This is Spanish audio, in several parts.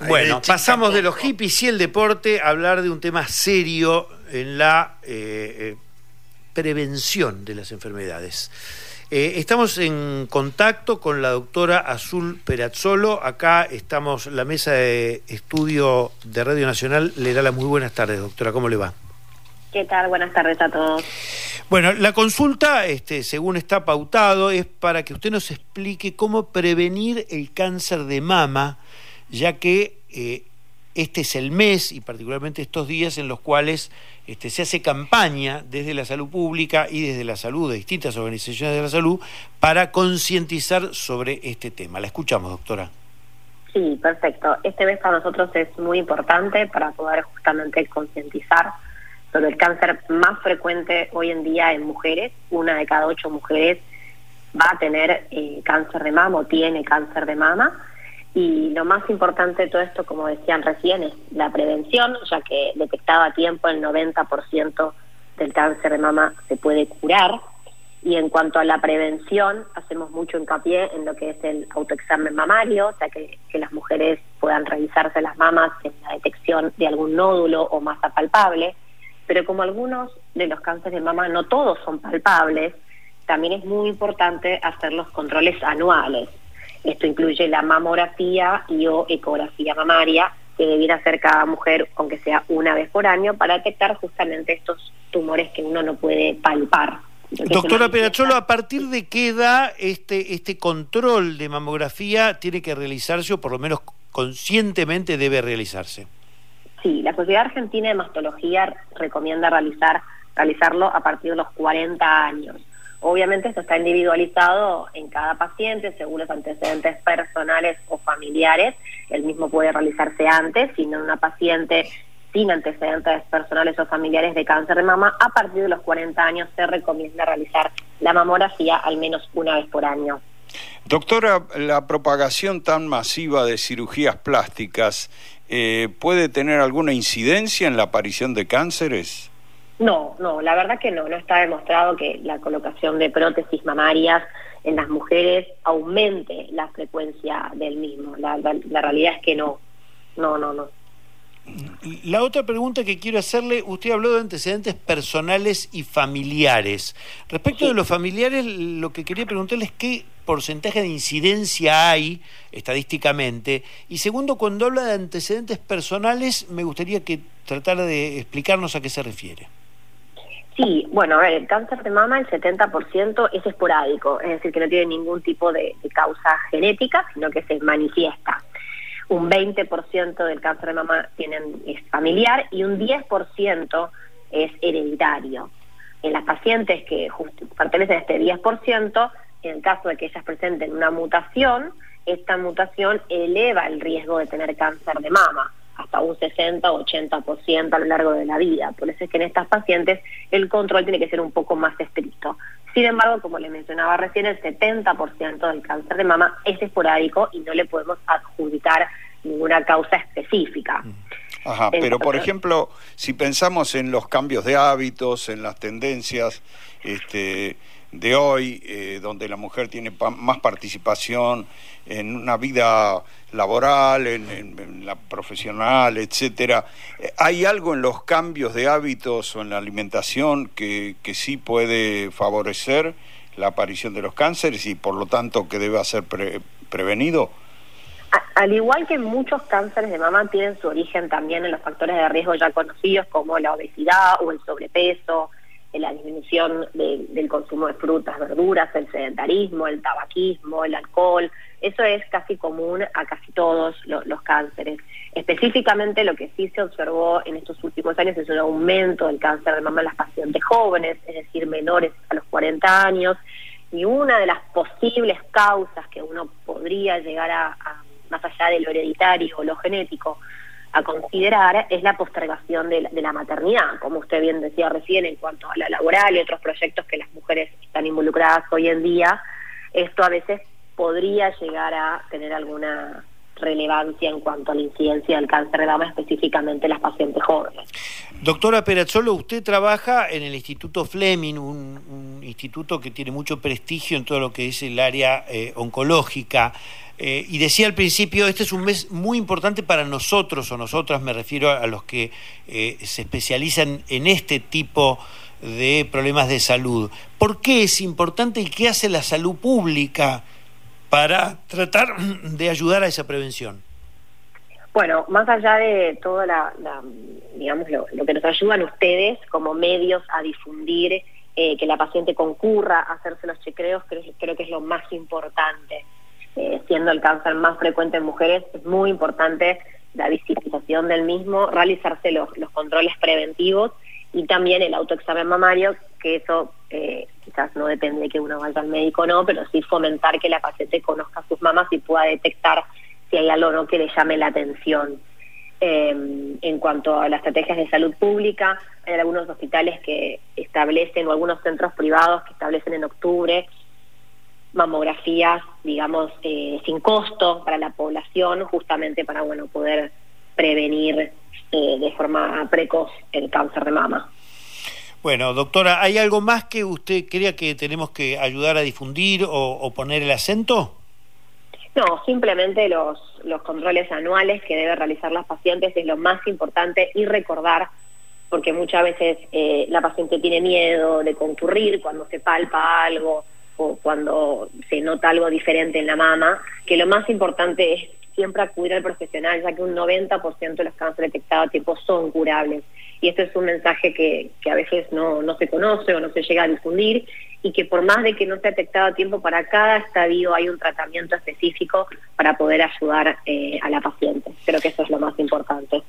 Bueno, pasamos de los hippies y el deporte a hablar de un tema serio en la eh, eh, prevención de las enfermedades. Eh, estamos en contacto con la doctora Azul Perazzolo. Acá estamos, la mesa de estudio de Radio Nacional le da las muy buenas tardes, doctora. ¿Cómo le va? ¿Qué tal? Buenas tardes a todos. Bueno, la consulta, este, según está pautado, es para que usted nos explique cómo prevenir el cáncer de mama ya que eh, este es el mes y particularmente estos días en los cuales este, se hace campaña desde la salud pública y desde la salud de distintas organizaciones de la salud para concientizar sobre este tema. La escuchamos, doctora. Sí, perfecto. Este mes para nosotros es muy importante para poder justamente concientizar sobre el cáncer más frecuente hoy en día en mujeres. Una de cada ocho mujeres va a tener eh, cáncer de mama o tiene cáncer de mama y lo más importante de todo esto, como decían recién, es la prevención, ya que detectado a tiempo el 90% del cáncer de mama se puede curar. Y en cuanto a la prevención, hacemos mucho hincapié en lo que es el autoexamen mamario, o sea, que, que las mujeres puedan revisarse las mamas en la detección de algún nódulo o masa palpable. Pero como algunos de los cánceres de mama no todos son palpables, también es muy importante hacer los controles anuales. Esto incluye la mamografía y o ecografía mamaria que debiera hacer cada mujer, aunque sea una vez por año, para detectar justamente estos tumores que uno no puede palpar. Doctora Peracholo, ¿a partir de qué edad este, este control de mamografía tiene que realizarse o por lo menos conscientemente debe realizarse? Sí, la Sociedad Argentina de Mastología recomienda realizar, realizarlo a partir de los 40 años. Obviamente esto está individualizado en cada paciente según los antecedentes personales o familiares. El mismo puede realizarse antes, sino en una paciente sin antecedentes personales o familiares de cáncer de mama, a partir de los 40 años se recomienda realizar la mamografía al menos una vez por año. Doctora, la propagación tan masiva de cirugías plásticas eh, puede tener alguna incidencia en la aparición de cánceres? No, no, la verdad que no, no está demostrado que la colocación de prótesis mamarias en las mujeres aumente la frecuencia del mismo. La, realidad es que no, no, no, no. La otra pregunta que quiero hacerle, usted habló de antecedentes personales y familiares. Respecto de los familiares, lo que quería preguntarle es qué porcentaje de incidencia hay estadísticamente. Y segundo, cuando habla de antecedentes personales, me gustaría que tratara de explicarnos a qué se refiere. Sí, bueno, a ver, el cáncer de mama, el 70% es esporádico, es decir, que no tiene ningún tipo de, causa genética, sino que se manifiesta. Un 20% del cáncer de mama tienen, es familiar y un 10% es hereditario. En las pacientes que pertenecen a este 10%, en el caso de que ellas presenten una mutación, esta mutación eleva el riesgo de tener cáncer de mama hasta un 60 o 80% a lo largo de la vida. Por eso es que en estas pacientes el control tiene que ser un poco más estricto. Sin embargo, como le mencionaba recién, el 70% del cáncer de mama es esporádico y no le podemos adjudicar ninguna causa específica. Ajá, pero por ejemplo, si pensamos en los cambios de hábitos, en las tendencias, este, de hoy, eh, donde la mujer tiene más participación en una vida laboral, en, la profesional, etcétera. Eh, ¿Hay algo en los cambios de hábitos o en la alimentación que, que sí puede favorecer la aparición de los cánceres y por lo tanto que debe ser prevenido? Al igual que muchos cánceres de mama tienen su origen también en los factores de riesgo ya conocidos como la obesidad o el sobrepeso, la disminución del consumo de frutas, verduras, el sedentarismo, el tabaquismo, el alcohol. Eso es casi común a casi todos los, cánceres. Específicamente lo que sí se observó en estos últimos años es un aumento del cáncer de mama en las pacientes jóvenes, es decir, menores a los 40 años. Y una de las posibles causas que uno podría llegar a más allá de lo hereditario o lo genético, a considerar es la postergación de la, maternidad, como usted bien decía recién, en cuanto a la laboral y otros proyectos que las mujeres están involucradas hoy en día, esto a veces podría llegar a tener alguna relevancia en cuanto a la incidencia del cáncer de mama, específicamente en las pacientes jóvenes. Doctora Perazzolo, usted trabaja en el Instituto Fleming, un, instituto que tiene mucho prestigio en todo lo que es el área eh, oncológica. Eh, y decía al principio, este es un mes muy importante para nosotros o nosotras, me refiero a, los que eh, se especializan en este tipo de problemas de salud. ¿Por qué es importante y qué hace la salud pública para tratar de ayudar a esa prevención? Bueno, más allá de todo la, digamos, lo, que nos ayudan ustedes como medios a difundir eh, que la paciente concurra a hacerse los chequeos, creo, creo que es lo más importante. Eh, siendo el cáncer más frecuente en mujeres, es muy importante la visibilización del mismo, realizarse los, los controles preventivos y también el autoexamen mamario, que eso eh, quizás no depende de que uno vaya al médico o no, pero sí fomentar que la paciente conozca sus mamas y pueda detectar si hay algo o no que le llame la atención. Em, en cuanto a las estrategias de salud pública, hay algunos hospitales que establecen, o algunos centros privados que establecen en octubre, mamografías, digamos, eh, sin costo para la población, justamente para bueno poder prevenir eh, de forma precoz el cáncer de mama. Bueno, doctora, ¿hay algo más que usted crea que tenemos que ayudar a difundir o, poner el acento? No, simplemente los, los controles anuales que deben realizar las pacientes es lo más importante y recordar, porque muchas veces eh, la paciente tiene miedo de concurrir cuando se palpa algo o cuando se nota algo diferente en la mama, que lo más importante es siempre acudir al profesional, ya que un 90% de los cánceres detectados a tiempo son curables. Y este es un mensaje que, que a veces no, no se conoce o no se llega a difundir y que por más de que no se ha detectado a tiempo para cada estadio hay un tratamiento específico para poder ayudar eh, a la paciente. Creo que eso es lo más importante.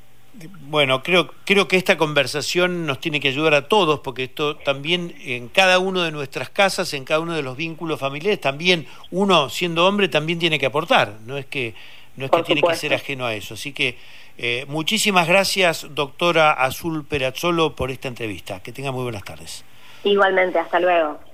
Bueno, creo, creo que esta conversación nos tiene que ayudar a todos, porque esto también en cada uno de nuestras casas, en cada uno de los vínculos familiares, también uno siendo hombre también tiene que aportar, no es que, no es que tiene que ser ajeno a eso. Así que eh, muchísimas gracias, doctora Azul Perazzolo, por esta entrevista. Que tenga muy buenas tardes. Igualmente, hasta luego.